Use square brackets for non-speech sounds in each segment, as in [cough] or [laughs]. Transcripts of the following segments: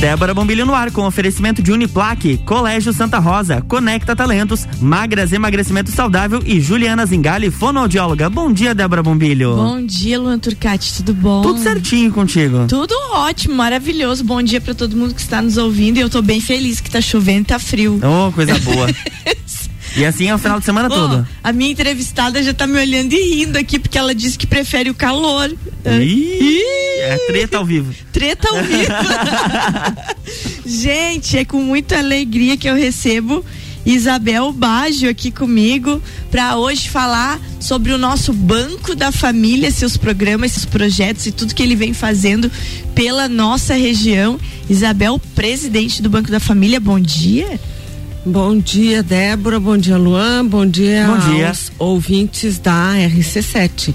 Débora Bombilho no ar com oferecimento de Uniplaque, Colégio Santa Rosa, Conecta Talentos, Magras Emagrecimento Saudável e Juliana Zingali, fonoaudióloga. Bom dia, Débora Bombilho. Bom dia, Luan Turcati, tudo bom? Tudo certinho contigo. Tudo ótimo, maravilhoso. Bom dia para todo mundo que está nos ouvindo e eu tô bem feliz que tá chovendo e tá frio. Oh, coisa boa. [laughs] E assim é o final de semana oh, todo. A minha entrevistada já tá me olhando e rindo aqui, porque ela disse que prefere o calor. Ih, é treta ao vivo. Treta ao vivo. [laughs] Gente, é com muita alegria que eu recebo Isabel Baggio aqui comigo para hoje falar sobre o nosso Banco da Família, seus programas, seus projetos e tudo que ele vem fazendo pela nossa região. Isabel, presidente do Banco da Família, bom dia. Bom dia, Débora. Bom dia, Luan. Bom dia, Bom dia. aos ouvintes da RC7.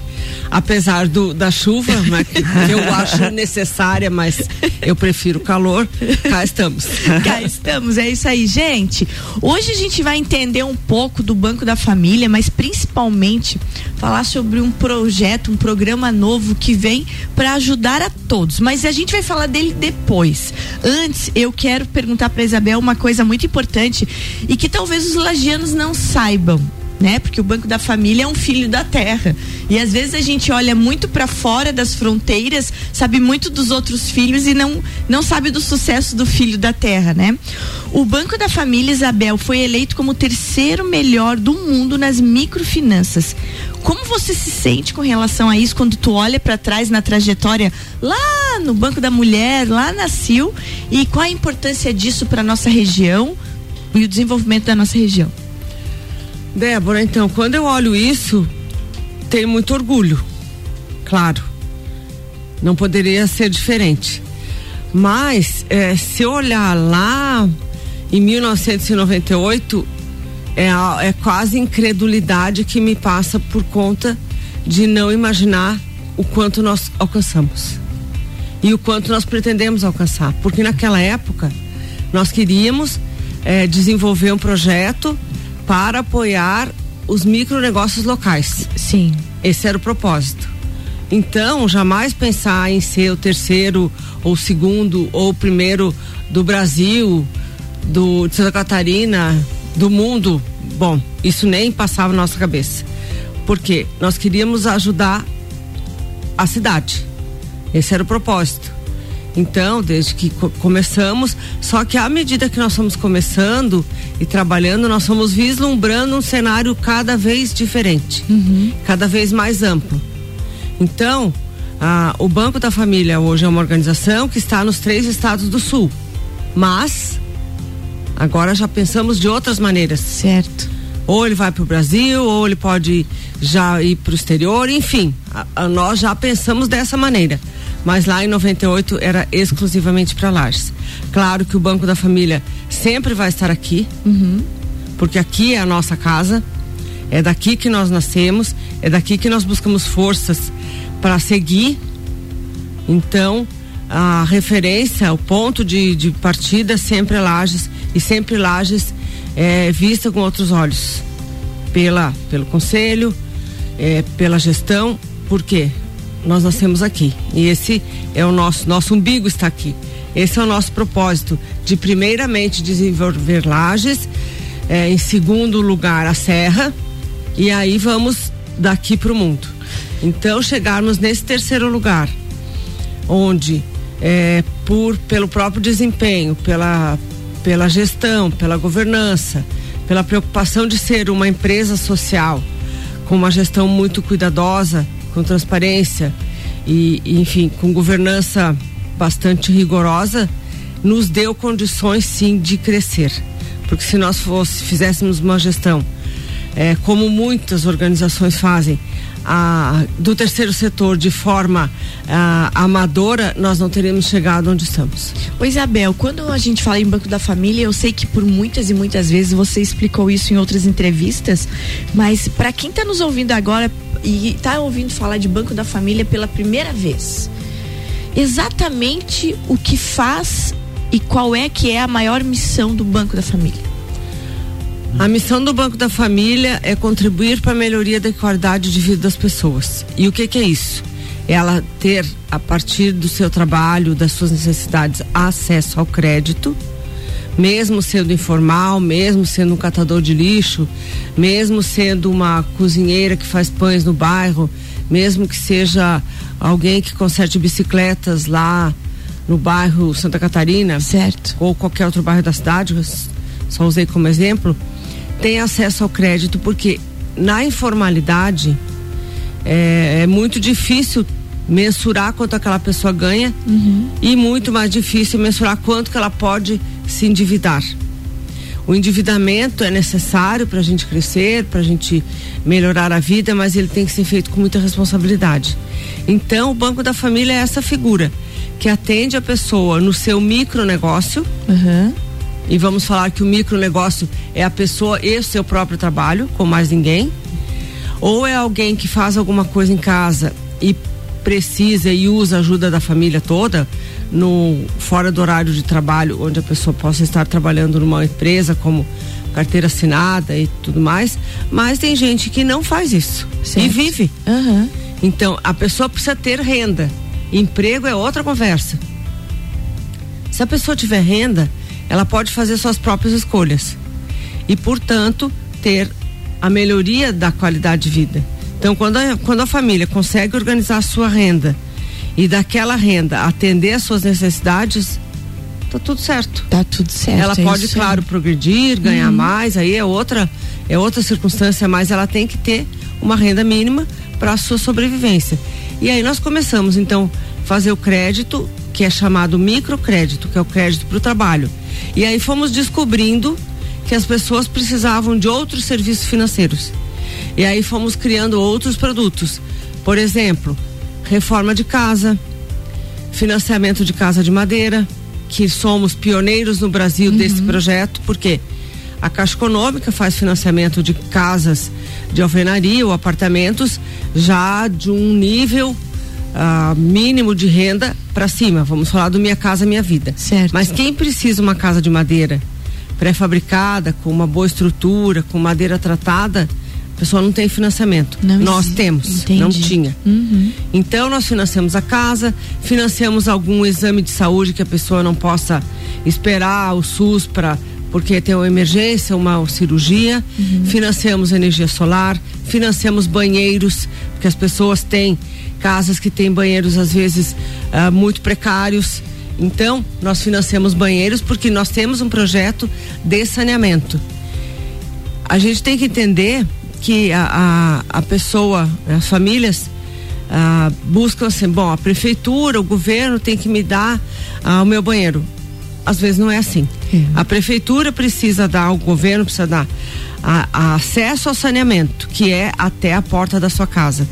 Apesar do, da chuva, [laughs] né, que, que eu acho necessária, mas eu prefiro calor, cá estamos. [laughs] Cá estamos, é isso aí, gente. Hoje a gente vai entender um pouco do Banco da Família, mas principalmente falar sobre um projeto, um programa novo que vem para ajudar a todos. Mas a gente vai falar dele depois. Antes, eu quero perguntar para Isabel uma coisa muito importante e que talvez os lagianos não saibam né? Porque o Banco da Família é um filho da terra. E às vezes a gente olha muito para fora das fronteiras, sabe muito dos outros filhos e não não sabe do sucesso do filho da terra, né? O Banco da Família Isabel foi eleito como o terceiro melhor do mundo nas microfinanças. Como você se sente com relação a isso quando tu olha para trás na trajetória lá no Banco da Mulher, lá na CIL e qual a importância disso para nossa região? e o desenvolvimento da nossa região. Débora, então, quando eu olho isso, tenho muito orgulho. Claro. Não poderia ser diferente. Mas, é, se olhar lá em 1998, é, é quase incredulidade que me passa por conta de não imaginar o quanto nós alcançamos e o quanto nós pretendemos alcançar. Porque naquela época nós queríamos é, desenvolver um projeto para apoiar os micronegócios locais. Sim. Esse era o propósito. Então, jamais pensar em ser o terceiro ou segundo ou primeiro do Brasil, do, de Santa Catarina, do mundo. Bom, isso nem passava na nossa cabeça. Porque nós queríamos ajudar a cidade. Esse era o propósito. Então, desde que co começamos, só que à medida que nós estamos começando e trabalhando, nós estamos vislumbrando um cenário cada vez diferente, uhum. cada vez mais amplo. Então, a, o Banco da Família hoje é uma organização que está nos três estados do Sul, mas agora já pensamos de outras maneiras. Certo. Ou ele vai para o Brasil, ou ele pode já ir para o exterior, enfim, a, a, nós já pensamos dessa maneira mas lá em 98 era exclusivamente para Lages. Claro que o Banco da Família sempre vai estar aqui, uhum. porque aqui é a nossa casa, é daqui que nós nascemos, é daqui que nós buscamos forças para seguir. Então, a referência, o ponto de, de partida é sempre Lages e sempre Lages é vista com outros olhos pela pelo conselho, é, pela gestão. Por quê? nós nascemos aqui. E esse é o nosso, nosso umbigo está aqui. Esse é o nosso propósito, de primeiramente desenvolver lajes, é, em segundo lugar a serra, e aí vamos daqui para o mundo. Então chegarmos nesse terceiro lugar, onde é, por pelo próprio desempenho, pela pela gestão, pela governança, pela preocupação de ser uma empresa social com uma gestão muito cuidadosa com transparência e, enfim, com governança bastante rigorosa, nos deu condições sim de crescer. Porque se nós fosse, fizéssemos uma gestão, é, como muitas organizações fazem, do terceiro setor de forma amadora, nós não teríamos chegado onde estamos. Ô Isabel, quando a gente fala em Banco da Família, eu sei que por muitas e muitas vezes você explicou isso em outras entrevistas, mas para quem está nos ouvindo agora e está ouvindo falar de Banco da Família pela primeira vez, exatamente o que faz e qual é que é a maior missão do Banco da Família? A missão do Banco da Família é contribuir para a melhoria da qualidade de vida das pessoas. E o que, que é isso? ela ter, a partir do seu trabalho, das suas necessidades, acesso ao crédito, mesmo sendo informal, mesmo sendo um catador de lixo, mesmo sendo uma cozinheira que faz pães no bairro, mesmo que seja alguém que conserte bicicletas lá no bairro Santa Catarina, certo? Ou qualquer outro bairro da cidade, só usei como exemplo, tem acesso ao crédito porque na informalidade é, é muito difícil mensurar quanto aquela pessoa ganha uhum. e muito mais difícil mensurar quanto que ela pode se endividar. O endividamento é necessário para a gente crescer, para a gente melhorar a vida, mas ele tem que ser feito com muita responsabilidade. Então, o Banco da Família é essa figura que atende a pessoa no seu micronegócio. Uhum. E vamos falar que o micronegócio é a pessoa e o seu próprio trabalho, com mais ninguém. Ou é alguém que faz alguma coisa em casa e precisa e usa a ajuda da família toda, no fora do horário de trabalho, onde a pessoa possa estar trabalhando numa empresa como carteira assinada e tudo mais, mas tem gente que não faz isso certo. e vive. Uhum. Então a pessoa precisa ter renda. Emprego é outra conversa. Se a pessoa tiver renda, ela pode fazer suas próprias escolhas e, portanto, ter a melhoria da qualidade de vida. Então, quando a, quando a família consegue organizar a sua renda e daquela renda atender às suas necessidades, tá tudo certo. Tá tudo certo. Ela é pode, claro, progredir, ganhar uhum. mais, aí é outra, é outra circunstância, mas ela tem que ter uma renda mínima para a sua sobrevivência. E aí nós começamos, então, fazer o crédito, que é chamado microcrédito, que é o crédito para o trabalho. E aí fomos descobrindo que as pessoas precisavam de outros serviços financeiros. E aí fomos criando outros produtos. Por exemplo, reforma de casa, financiamento de casa de madeira, que somos pioneiros no Brasil uhum. desse projeto, porque a Caixa Econômica faz financiamento de casas de alvenaria ou apartamentos já de um nível uh, mínimo de renda para cima. Vamos falar do Minha Casa Minha Vida. Certo. Mas quem precisa uma casa de madeira pré-fabricada, com uma boa estrutura, com madeira tratada, a pessoa não tem financiamento. Não nós temos, entendi. não tinha. Uhum. Então nós financiamos a casa, financiamos algum exame de saúde que a pessoa não possa esperar o SUS para porque tem uma emergência, uma cirurgia, uhum. financiamos energia solar, financiamos banheiros, porque as pessoas têm casas que têm banheiros às vezes uh, muito precários. Então, nós financiamos banheiros porque nós temos um projeto de saneamento. A gente tem que entender que a, a, a pessoa, as famílias ah, buscam assim, bom, a prefeitura, o governo tem que me dar ah, o meu banheiro. Às vezes não é assim. É. A prefeitura precisa dar, o governo precisa dar a, a acesso ao saneamento, que é até a porta da sua casa.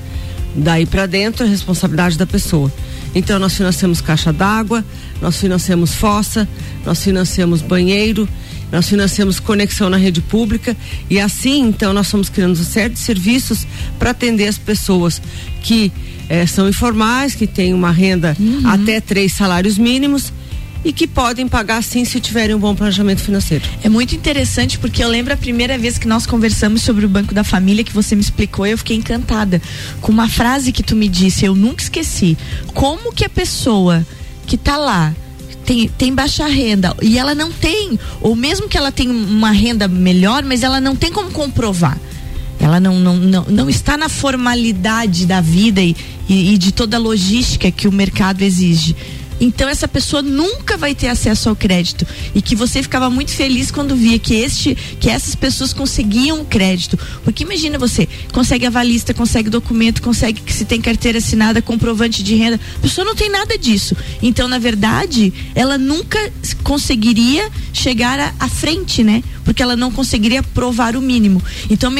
Daí para dentro é responsabilidade da pessoa. Então nós financiamos caixa d'água, nós financiamos fossa, nós financiamos banheiro, nós financiamos conexão na rede pública e assim, então, nós estamos criando uma série de serviços para atender as pessoas que eh, são informais, que têm uma renda uhum. até três salários mínimos e que podem pagar sim se tiverem um bom planejamento financeiro. É muito interessante porque eu lembro a primeira vez que nós conversamos sobre o Banco da Família que você me explicou, eu fiquei encantada com uma frase que tu me disse, eu nunca esqueci. Como que a pessoa que está lá tem, tem baixa renda e ela não tem, ou mesmo que ela tenha uma renda melhor, mas ela não tem como comprovar. Ela não, não, não, não está na formalidade da vida e, e, e de toda a logística que o mercado exige. Então essa pessoa nunca vai ter acesso ao crédito e que você ficava muito feliz quando via que este que essas pessoas conseguiam crédito. Porque imagina você, consegue avalista, consegue documento, consegue que se tem carteira assinada, comprovante de renda. A pessoa não tem nada disso. Então, na verdade, ela nunca conseguiria chegar à frente, né? Porque ela não conseguiria provar o mínimo. Então,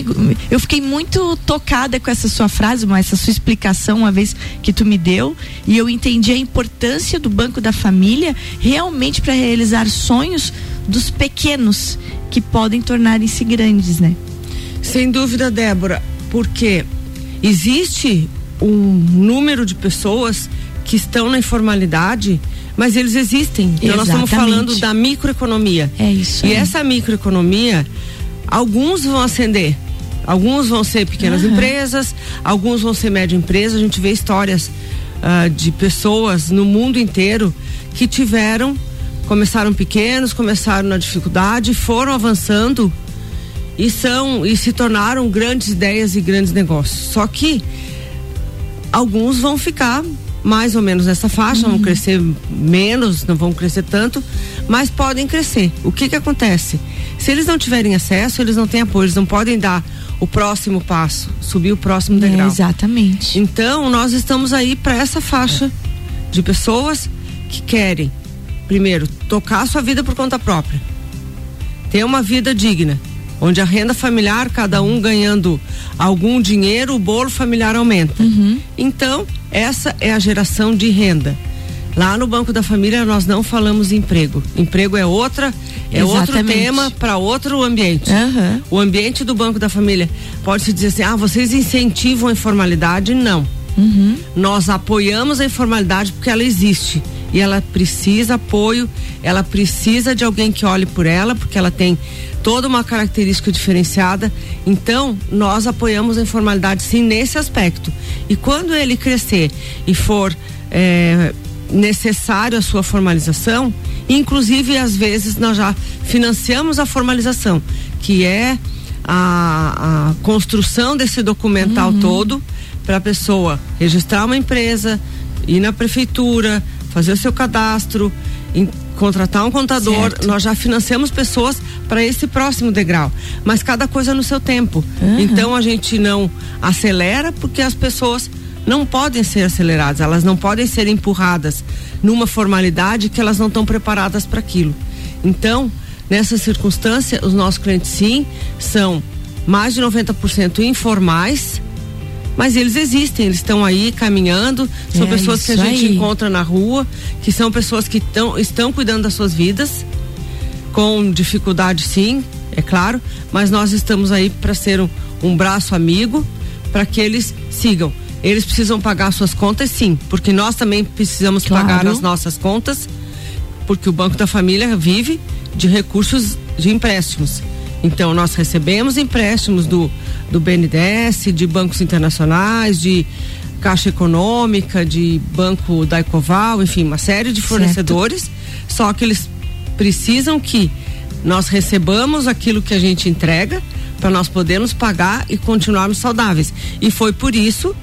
eu fiquei muito tocada com essa sua frase, essa sua explicação uma vez que tu me deu, e eu entendi a importância do Banco da Família realmente para realizar sonhos dos pequenos que podem tornarem-se grandes, né? Sem dúvida, Débora, porque existe um número de pessoas que estão na informalidade, mas eles existem. Então Exatamente. nós estamos falando da microeconomia. É isso. E essa microeconomia, alguns vão ascender. Alguns vão ser pequenas uhum. empresas, alguns vão ser média empresa. A gente vê histórias uh, de pessoas no mundo inteiro que tiveram, começaram pequenos, começaram na dificuldade, foram avançando e são e se tornaram grandes ideias e grandes negócios. Só que alguns vão ficar mais ou menos nessa faixa, uhum. vão crescer menos, não vão crescer tanto, mas podem crescer. O que que acontece? Se eles não tiverem acesso, eles não têm apoio, eles não podem dar o próximo passo, subir o próximo degrau. É, exatamente. Então, nós estamos aí para essa faixa de pessoas que querem, primeiro, tocar a sua vida por conta própria, ter uma vida digna, onde a renda familiar, cada um ganhando algum dinheiro, o bolo familiar aumenta. Uhum. Então, essa é a geração de renda. Lá no Banco da Família nós não falamos emprego. Emprego é outra, é Exatamente. outro tema para outro ambiente. Uhum. O ambiente do Banco da Família pode se dizer assim: ah, vocês incentivam a informalidade? Não. Uhum. Nós apoiamos a informalidade porque ela existe e ela precisa apoio, ela precisa de alguém que olhe por ela, porque ela tem toda uma característica diferenciada. Então, nós apoiamos a informalidade sim nesse aspecto. E quando ele crescer e for é, necessário a sua formalização, inclusive às vezes nós já financiamos a formalização, que é a, a construção desse documental uhum. todo para a pessoa registrar uma empresa, ir na prefeitura, fazer o seu cadastro, em, contratar um contador. Certo. Nós já financiamos pessoas para esse próximo degrau, mas cada coisa no seu tempo. Uhum. Então a gente não acelera porque as pessoas não podem ser aceleradas, elas não podem ser empurradas numa formalidade que elas não estão preparadas para aquilo. Então, nessa circunstância, os nossos clientes sim são mais de 90% informais, mas eles existem, eles estão aí caminhando, são é pessoas que a gente aí. encontra na rua, que são pessoas que tão, estão cuidando das suas vidas, com dificuldade sim, é claro, mas nós estamos aí para ser um, um braço amigo para que eles sigam. Eles precisam pagar suas contas, sim, porque nós também precisamos claro. pagar as nossas contas, porque o Banco da Família vive de recursos de empréstimos. Então nós recebemos empréstimos do, do BNDES, de bancos internacionais, de Caixa Econômica, de Banco da Ecoval, enfim, uma série de fornecedores, certo. só que eles precisam que nós recebamos aquilo que a gente entrega para nós podermos pagar e continuarmos saudáveis. E foi por isso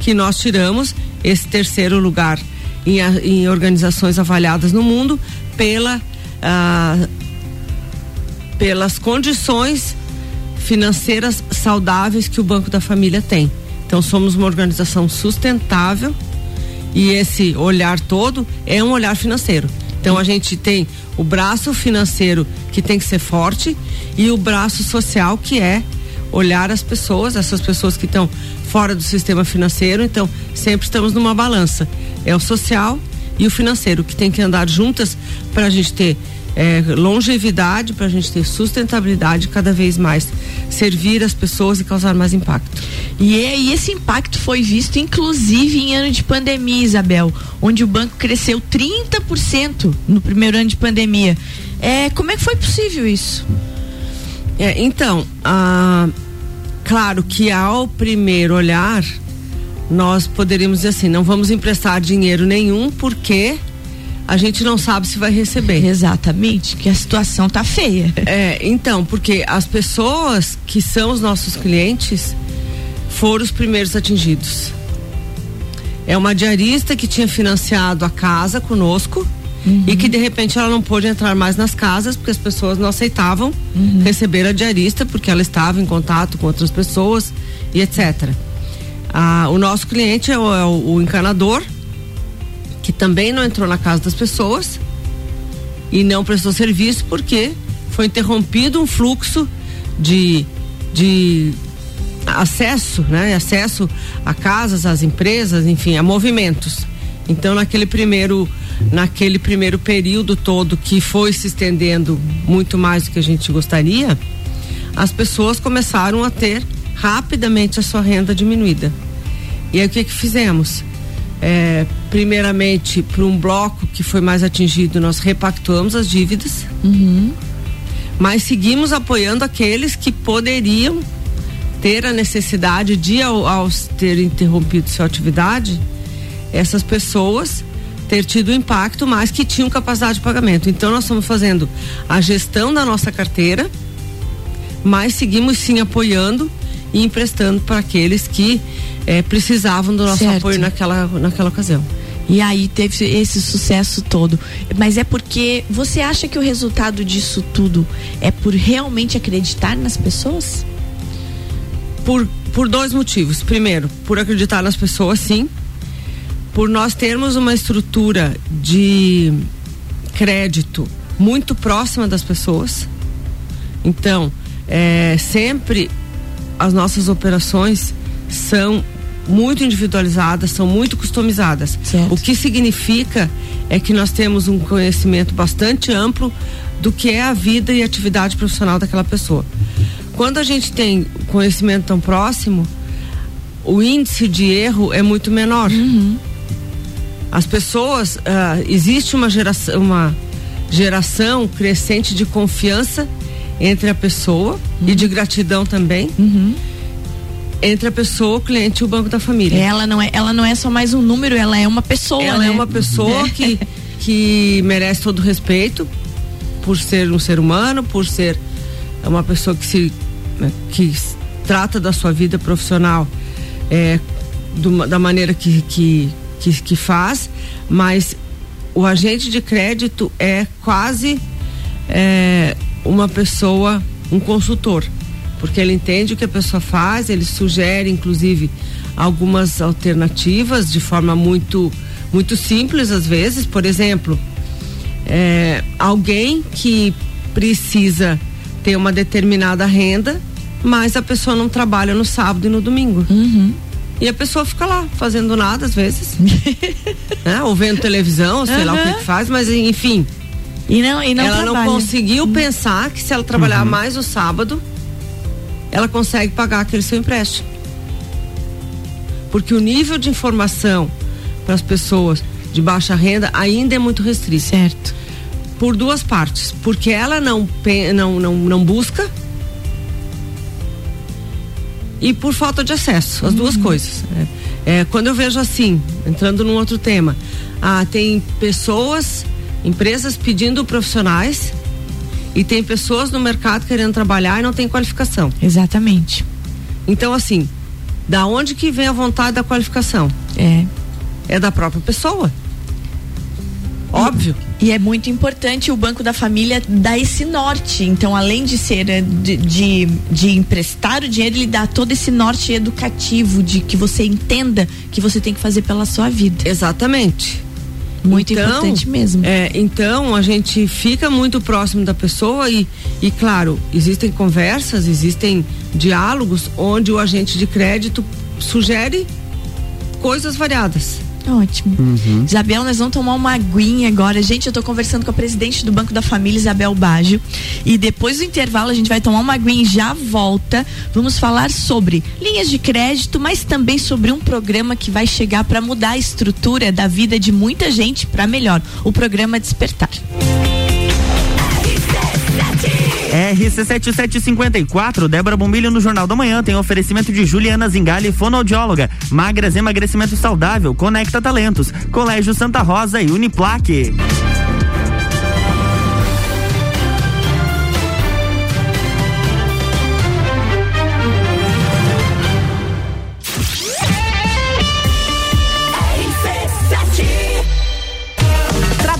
que nós tiramos esse terceiro lugar em, em organizações avaliadas no mundo pela, ah, pelas condições financeiras saudáveis que o Banco da Família tem. Então somos uma organização sustentável e esse olhar todo é um olhar financeiro. Então a gente tem o braço financeiro que tem que ser forte e o braço social que é olhar as pessoas, essas pessoas que estão fora do sistema financeiro, então sempre estamos numa balança. É o social e o financeiro que tem que andar juntas para a gente ter é, longevidade, para a gente ter sustentabilidade cada vez mais, servir as pessoas e causar mais impacto. E, é, e esse impacto foi visto inclusive em ano de pandemia, Isabel, onde o banco cresceu 30% no primeiro ano de pandemia. É, como é que foi possível isso? É, então, a Claro que ao primeiro olhar, nós poderíamos dizer assim: não vamos emprestar dinheiro nenhum porque a gente não sabe se vai receber. Exatamente, que a situação tá feia. É, então, porque as pessoas que são os nossos clientes foram os primeiros atingidos. É uma diarista que tinha financiado a casa conosco uhum. e que de repente ela não pôde entrar mais nas casas porque as pessoas não aceitavam uhum. receber a diarista porque ela estava em contato com outras pessoas e etc. Ah, o nosso cliente é o, é o, encanador que também não entrou na casa das pessoas e não prestou serviço porque foi interrompido um fluxo de, de acesso, né? Acesso a casas, às empresas, enfim, a movimentos. Então, naquele primeiro naquele primeiro período todo que foi se estendendo muito mais do que a gente gostaria, as pessoas começaram a ter rapidamente a sua renda diminuída. E aí o que que fizemos? É, primeiramente, para um bloco que foi mais atingido, nós repactuamos as dívidas, uhum. mas seguimos apoiando aqueles que poderiam ter a necessidade de, ao, ao ter interrompido sua atividade, essas pessoas ter tido impacto, mas que tinham capacidade de pagamento. Então nós estamos fazendo a gestão da nossa carteira, mas seguimos sim apoiando e emprestando para aqueles que eh, precisavam do nosso certo. apoio naquela, naquela ocasião. E aí teve esse sucesso todo. Mas é porque você acha que o resultado disso tudo é por realmente acreditar nas pessoas? Por, por dois motivos. Primeiro, por acreditar nas pessoas, sim. Por nós termos uma estrutura de crédito muito próxima das pessoas. Então, é, sempre as nossas operações são muito individualizadas, são muito customizadas. Certo. O que significa é que nós temos um conhecimento bastante amplo do que é a vida e atividade profissional daquela pessoa. Quando a gente tem conhecimento tão próximo, o índice de erro é muito menor. Uhum. As pessoas, uh, existe uma geração, uma geração crescente de confiança entre a pessoa uhum. e de gratidão também. Uhum entre a pessoa, o cliente e o banco da família. Ela não é, ela não é só mais um número, ela é uma pessoa. Ela né? é uma pessoa [laughs] que, que merece todo o respeito por ser um ser humano, por ser uma pessoa que se né, que trata da sua vida profissional é, do, da maneira que, que, que, que faz, mas o agente de crédito é quase é, uma pessoa, um consultor porque ele entende o que a pessoa faz, ele sugere, inclusive, algumas alternativas de forma muito, muito simples às vezes. Por exemplo, é, alguém que precisa ter uma determinada renda, mas a pessoa não trabalha no sábado e no domingo. Uhum. E a pessoa fica lá, fazendo nada às vezes. [laughs] né? Ou vendo televisão, sei uhum. lá o que, que, faz, mas enfim. E não, e não ela trabalha. não conseguiu uhum. pensar que se ela trabalhar uhum. mais o sábado, ela consegue pagar aquele seu empréstimo. Porque o nível de informação para as pessoas de baixa renda ainda é muito restrito. Certo. Por duas partes. Porque ela não, não, não, não busca e por falta de acesso, as uhum. duas coisas. É, é, quando eu vejo assim, entrando num outro tema, ah, tem pessoas, empresas pedindo profissionais e tem pessoas no mercado querendo trabalhar e não tem qualificação. Exatamente. Então, assim, da onde que vem a vontade da qualificação? É. É da própria pessoa. Óbvio. E, é muito importante o Banco da Família dar esse norte. Então, além de ser eh, de, de, de, emprestar o dinheiro, ele dá todo esse norte educativo de que você entenda que você tem que fazer pela sua vida. Exatamente. Muito então, importante mesmo. É, então a gente fica muito próximo da pessoa e, e claro, existem conversas, existem diálogos onde o agente de crédito sugere coisas variadas. Ótimo. Uhum. Isabel, nós vamos tomar uma aguinha agora. Gente, eu estou conversando com a presidente do Banco da Família, Isabel Baggio. E depois do intervalo, a gente vai tomar uma aguinha e já volta. Vamos falar sobre linhas de crédito, mas também sobre um programa que vai chegar para mudar a estrutura da vida de muita gente para melhor. O programa Despertar. RC7754, Débora Bombilho no Jornal da Manhã tem oferecimento de Juliana Zingali, fonoaudióloga, Magras Emagrecimento Saudável, Conecta Talentos, Colégio Santa Rosa e Uniplaque.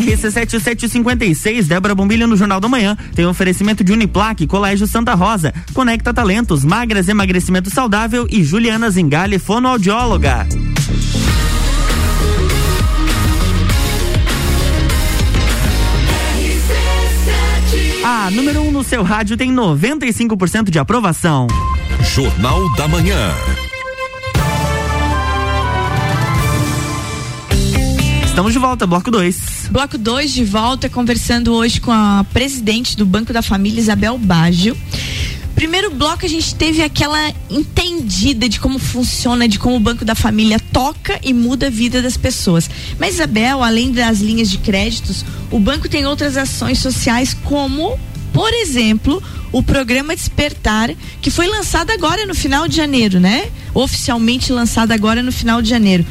RC7756, Débora Bombilho no Jornal da Manhã. Tem oferecimento de Uniplaque, Colégio Santa Rosa, Conecta Talentos, Magras Emagrecimento Saudável e Juliana Zingale, fonoaudióloga. A número 1 um no seu rádio tem 95% de aprovação. Jornal da Manhã. Estamos de volta, bloco 2. Bloco 2 de volta, conversando hoje com a presidente do Banco da Família, Isabel Baggio. Primeiro bloco a gente teve aquela entendida de como funciona, de como o Banco da Família toca e muda a vida das pessoas. Mas Isabel, além das linhas de créditos, o banco tem outras ações sociais como, por exemplo, o programa Despertar, que foi lançado agora no final de janeiro, né? Oficialmente lançado agora no final de janeiro.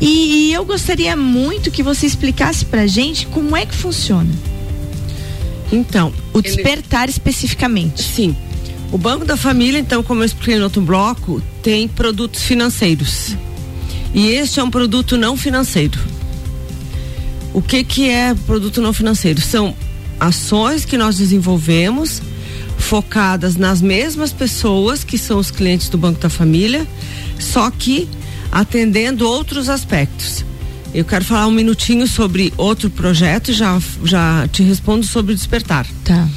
E, e eu gostaria muito que você explicasse pra gente como é que funciona. Então, o despertar ele... especificamente. Sim. O Banco da Família, então, como eu expliquei no outro bloco, tem produtos financeiros. E este é um produto não financeiro. O que que é produto não financeiro? São ações que nós desenvolvemos focadas nas mesmas pessoas que são os clientes do Banco da Família, só que atendendo outros aspectos. Eu quero falar um minutinho sobre outro projeto e já, já te respondo sobre o despertar. Tá.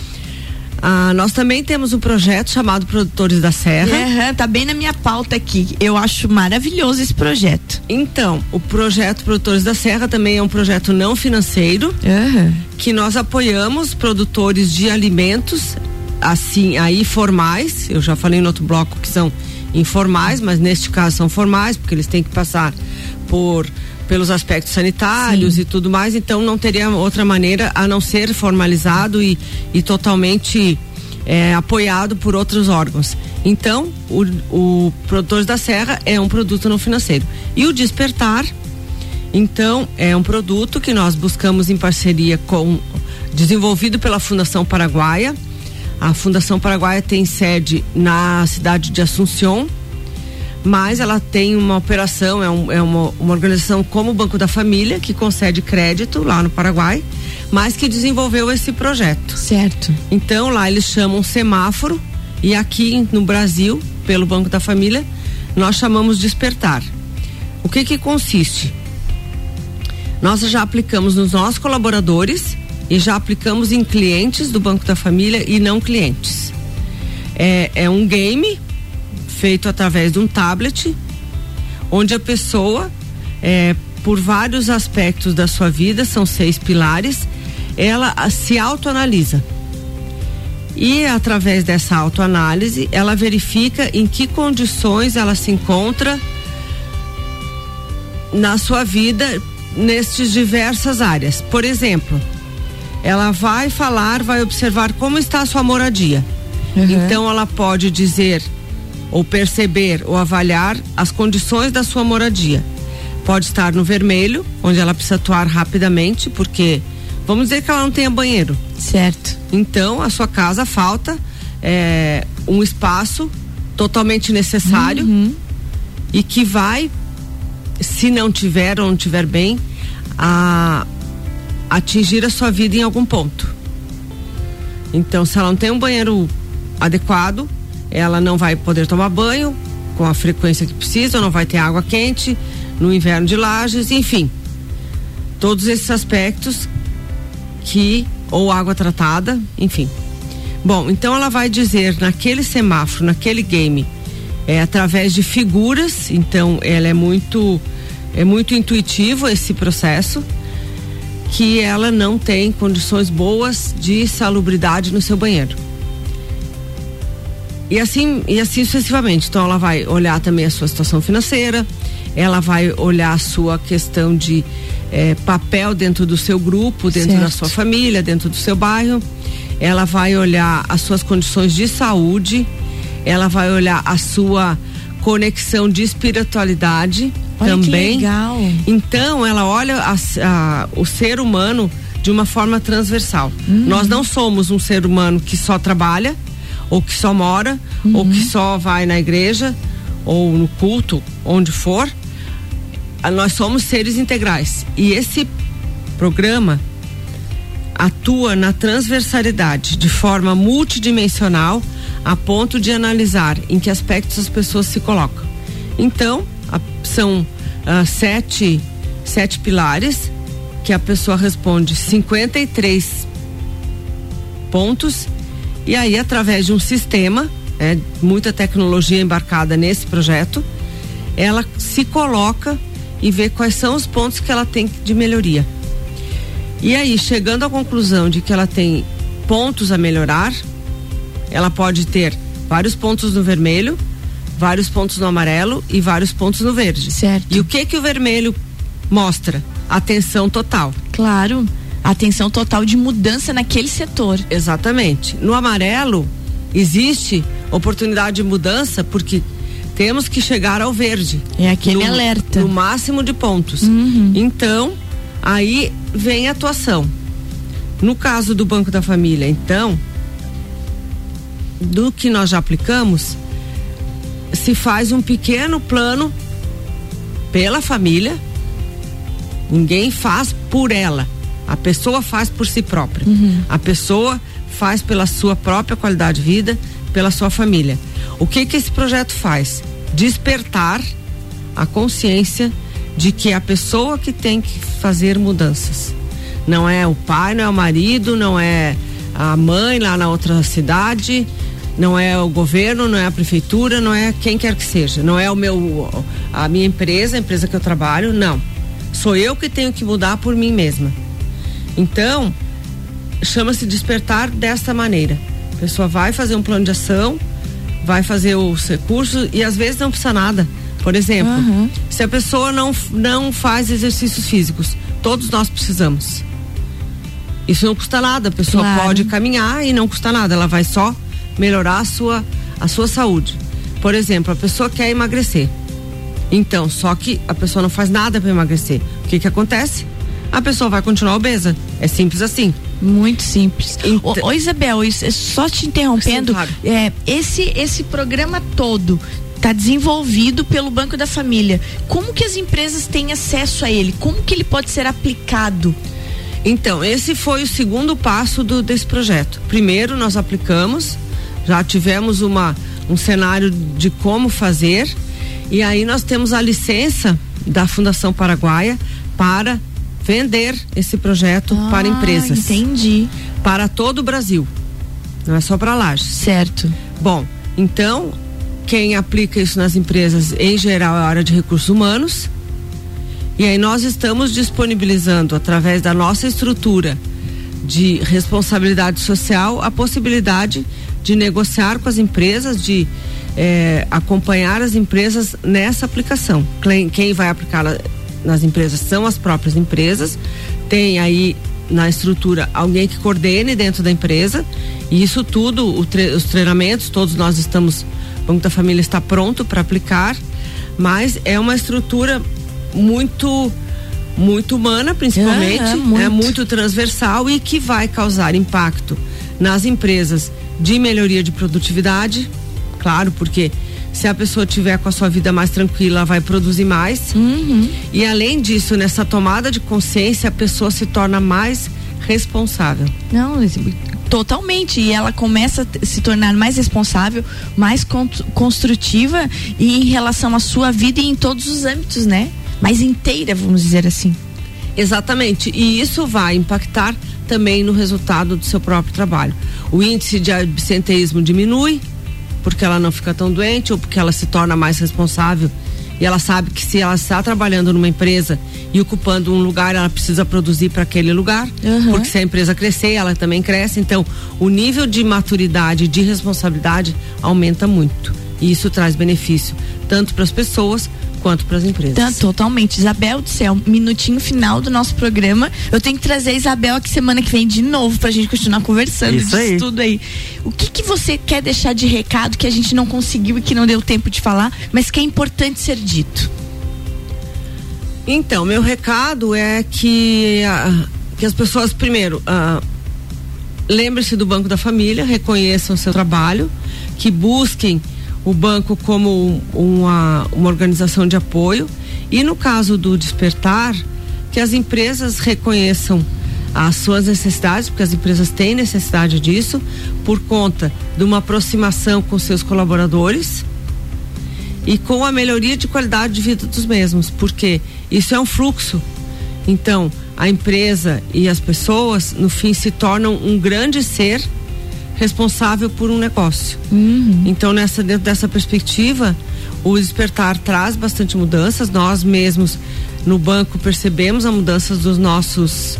Ah, nós também temos um projeto chamado Produtores da Serra. Uhum, tá bem na minha pauta aqui. Eu acho maravilhoso esse projeto. Então, o projeto Produtores da Serra também é um projeto não financeiro uhum. que nós apoiamos produtores de alimentos assim aí formais. Eu já falei no outro bloco que são informais, mas neste caso são formais, porque eles têm que passar por pelos aspectos sanitários Sim. e tudo mais, então não teria outra maneira a não ser formalizado e, e totalmente é, apoiado por outros órgãos. Então, o, o Produtores da Serra é um produto não financeiro. E o Despertar, então, é um produto que nós buscamos em parceria com, desenvolvido pela Fundação Paraguaia, a Fundação Paraguaia tem sede na cidade de Assunção, mas ela tem uma operação, é, um, é uma, uma, organização como o Banco da Família, que concede crédito lá no Paraguai, mas que desenvolveu esse projeto. Certo. Então lá eles chamam semáforo e aqui no Brasil, pelo Banco da Família, nós chamamos despertar. O que que consiste? Nós já aplicamos nos nossos colaboradores e já aplicamos em clientes do Banco da Família e não clientes. É, é um game feito através de um tablet, onde a pessoa, é, por vários aspectos da sua vida, são seis pilares, ela se autoanalisa. E através dessa autoanálise, ela verifica em que condições ela se encontra na sua vida nestas diversas áreas. Por exemplo, ela vai falar, vai observar como está a sua moradia. Uhum. Então ela pode dizer ou perceber ou avaliar as condições da sua moradia. Pode estar no vermelho, onde ela precisa atuar rapidamente, porque vamos dizer que ela não tenha banheiro. Certo. Então a sua casa falta é, um espaço totalmente necessário Uhum. e que vai, se não tiver ou não tiver bem, a atingir a sua vida em algum ponto. Então, se ela não tem um banheiro adequado, ela não vai poder tomar banho com a frequência que precisa, não vai ter água quente no inverno de lajes, enfim. Todos esses aspectos que ou água tratada, enfim. Bom, então ela vai dizer naquele semáforo, naquele game, é através de figuras, então ela é muito é muito intuitivo esse processo que ela não tem condições boas de salubridade no seu banheiro. E assim, e assim sucessivamente. Então ela vai olhar também a sua situação financeira, ela vai olhar a sua questão de eh, papel dentro do seu grupo, dentro da Certo. sua família, dentro do seu bairro. Ela vai olhar as suas condições de saúde, ela vai olhar a sua conexão de espiritualidade Olha que também. legal. Então, ela olha as- a- o ser humano de uma forma transversal. Uhum. Nós não somos um ser humano que só trabalha, ou que só mora, ou Uhum. que só vai na igreja, ou no culto, onde for. Ah, Nós somos seres integrais. E esse programa atua na transversalidade de forma multidimensional a ponto de analisar em que aspectos as pessoas se colocam. Então, a- são ah, sete, sete pilares que a pessoa responde 53 pontos e aí através de um sistema, é, muita tecnologia embarcada nesse projeto, ela se coloca e vê quais são os pontos que ela tem de melhoria. E aí, chegando à conclusão de que ela tem pontos a melhorar, ela pode ter vários pontos no vermelho, vários pontos no amarelo e vários pontos no verde. Certo. E o que que o vermelho mostra? Atenção total. Claro. Atenção total de mudança naquele setor. Exatamente. No amarelo existe oportunidade de mudança porque temos que chegar ao verde. É aquele no, alerta. No máximo de pontos. Uhum. Então, aí vem a atuação. No caso do Banco da Família, então, do que nós já aplicamos, se faz um pequeno plano pela família. Ninguém faz por ela. A pessoa faz por si própria. A pessoa faz pela sua própria qualidade de vida, pela sua família. O que que esse projeto faz? Despertar a consciência de que é a pessoa que tem que fazer mudanças. Não é o pai, não é o marido, não é a mãe lá na outra cidade, não é o governo, não é a prefeitura, não é quem quer que seja, não é o meu a minha empresa, a empresa que eu trabalho, não. Sou eu que tenho que mudar por mim mesma. Então, chama-se despertar desta maneira. A pessoa vai fazer um plano de ação, vai fazer os recursos e às vezes não precisa nada. Por exemplo, Aham. se a pessoa não, não faz exercícios físicos, todos nós precisamos. Isso não custa nada, a pessoa Claro. pode caminhar e não custa nada, ela vai só melhorar a sua, a sua saúde. Por exemplo, a pessoa quer emagrecer. Então, só que a pessoa não faz nada para emagrecer. O que que acontece? A pessoa vai continuar obesa. É simples assim. Muito simples. Então- Ô, ô, Isabel, é só te interrompendo, Sim, claro. é, esse, esse programa todo está desenvolvido pelo Banco da Família. Como que as empresas têm acesso a ele? Como que ele pode ser aplicado? Então, esse foi o segundo passo do, desse projeto. Primeiro, nós aplicamos, já tivemos uma, um cenário de como fazer, e aí nós temos a licença da Fundação Paraguaia para vender esse projeto para Ah, empresas, Entendi. para todo o Brasil. Não é só para Lages. Certo. Bom, então, quem aplica isso nas empresas, em geral, é a área de recursos humanos. E aí nós estamos disponibilizando, através da nossa estrutura de responsabilidade social, a possibilidade de negociar com as empresas, de eh, acompanhar as empresas nessa aplicação. Quem, quem vai aplicar na- nas empresas são as próprias empresas. Tem aí na estrutura alguém que coordene dentro da empresa. E isso tudo, tre- os treinamentos, todos nós estamos, o Banco da Família está pronto para aplicar, mas é uma estrutura muito muito humana principalmente, Aham, é muito. muito transversal e que vai causar impacto nas empresas de melhoria de produtividade, claro, porque se a pessoa tiver com a sua vida mais tranquila, vai produzir mais. Uhum. E além disso, nessa tomada de consciência, a pessoa se torna mais responsável. Não, totalmente. E ela começa a se tornar mais responsável, mais construtiva e em relação à sua vida e em todos os âmbitos, né? Mais inteira, vamos dizer assim. Exatamente. E isso vai impactar também no resultado do seu próprio trabalho. O índice de absenteísmo diminui, porque ela não fica tão doente ou porque ela se torna mais responsável e ela sabe que se ela está trabalhando numa empresa e ocupando um lugar, ela precisa produzir para aquele lugar, uhum. porque se a empresa crescer, ela também cresce. Então, o nível de maturidade, de responsabilidade aumenta muito. E isso traz benefício tanto para as pessoas quanto para as empresas. Tá, totalmente. Isabel do céu, minutinho final do nosso programa. Eu tenho que trazer a Isabel aqui semana que vem de novo pra gente continuar conversando Isso disso aí. tudo aí. O que que você quer deixar de recado que a gente não conseguiu e que não deu tempo de falar, mas que é importante ser dito? Então, meu recado é que, ah, que as pessoas, primeiro, ah, lembre-se do Banco da Família, reconheçam o seu trabalho, que busquem o banco como uma, uma organização de apoio e no caso do despertar, que as empresas reconheçam as suas necessidades, porque as empresas têm necessidade disso, por conta de uma aproximação com seus colaboradores e com a melhoria de qualidade de vida dos mesmos, porque isso é um fluxo. Então, a empresa e as pessoas, no fim, se tornam um grande ser responsável por um negócio. Uhum. Então, nessa, dentro dessa perspectiva, o despertar traz bastante mudanças. Nós mesmos no banco percebemos a mudança dos nossos,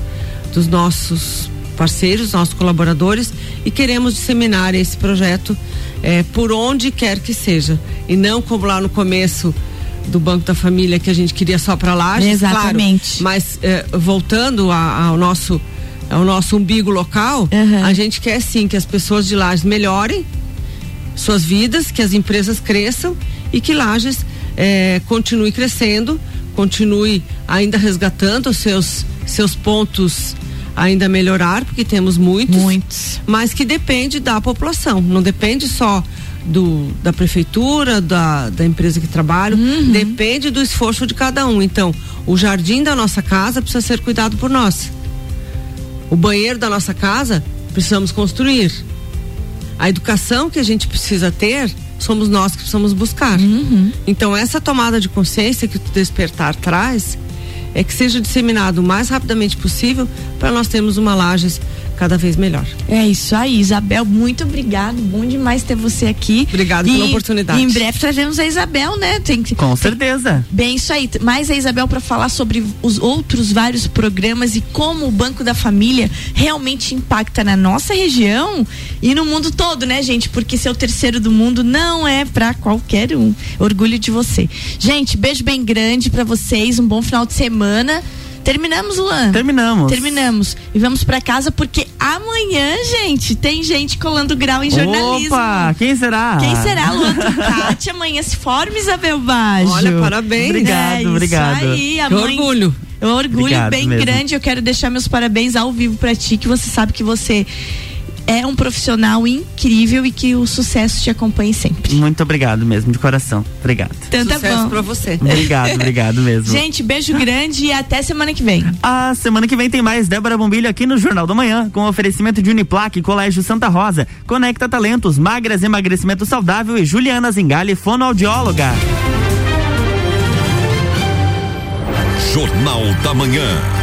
dos nossos parceiros, nossos colaboradores e queremos disseminar esse projeto eh, por onde quer que seja. E não como lá no começo do Banco da Família que a gente queria só para lá. Exatamente. Claro, mas eh, voltando a- ao nosso ao nosso umbigo local, Uhum. a gente quer sim que as pessoas de Lages melhorem suas vidas, que as empresas cresçam e que Lages eh, continue crescendo, continue ainda resgatando os seus, seus pontos ainda melhorar, porque temos muitos, Muitos. mas que depende da população, não depende só do, da prefeitura, da, da empresa que trabalha, depende do esforço de cada um. Então, o jardim da nossa casa precisa ser cuidado por nós. O banheiro da nossa casa precisamos construir. A educação que a gente precisa ter, somos nós que precisamos buscar. Então, essa tomada de consciência que o despertar traz é que seja disseminado o mais rapidamente possível para nós termos uma Lages cada vez melhor. É isso aí, Isabel, muito obrigado. Bom demais ter você aqui. Obrigado pela oportunidade. E em breve trazemos a Isabel, né? Tem que Com certeza. Bem, isso aí. Mais a Isabel para falar sobre os outros vários programas e como o Banco da Família realmente impacta na nossa região e no mundo todo, né, gente? Porque ser o terceiro do mundo não é para qualquer um. Orgulho de você. Gente, beijo bem grande para vocês. Um bom final de semana. Terminamos, Luan? Terminamos. Terminamos. E vamos para casa porque amanhã, gente, tem gente colando grau em jornalismo. Opa, quem será? Quem será, Luan Trucati? Amanhã se forma, Isabel Baggio. Olha, parabéns. Obrigado, É isso obrigado. aí, Que amanhã- orgulho. é um orgulho Obrigado bem mesmo. grande. Eu quero deixar meus parabéns ao vivo pra ti, que você sabe que você é um profissional incrível e que o sucesso te acompanhe sempre. Muito obrigado mesmo, de coração. Obrigado. Então tá Sucesso bom. pra você. Obrigado, obrigado mesmo. [laughs] Gente, beijo grande e até semana que vem. A semana que vem tem mais Débora Bombilho aqui no Jornal da Manhã, com oferecimento de Uniplaque, Colégio Santa Rosa, Conecta Talentos, Magras Emagrecimento Saudável e Juliana Zingali, fonoaudióloga. Jornal da Manhã.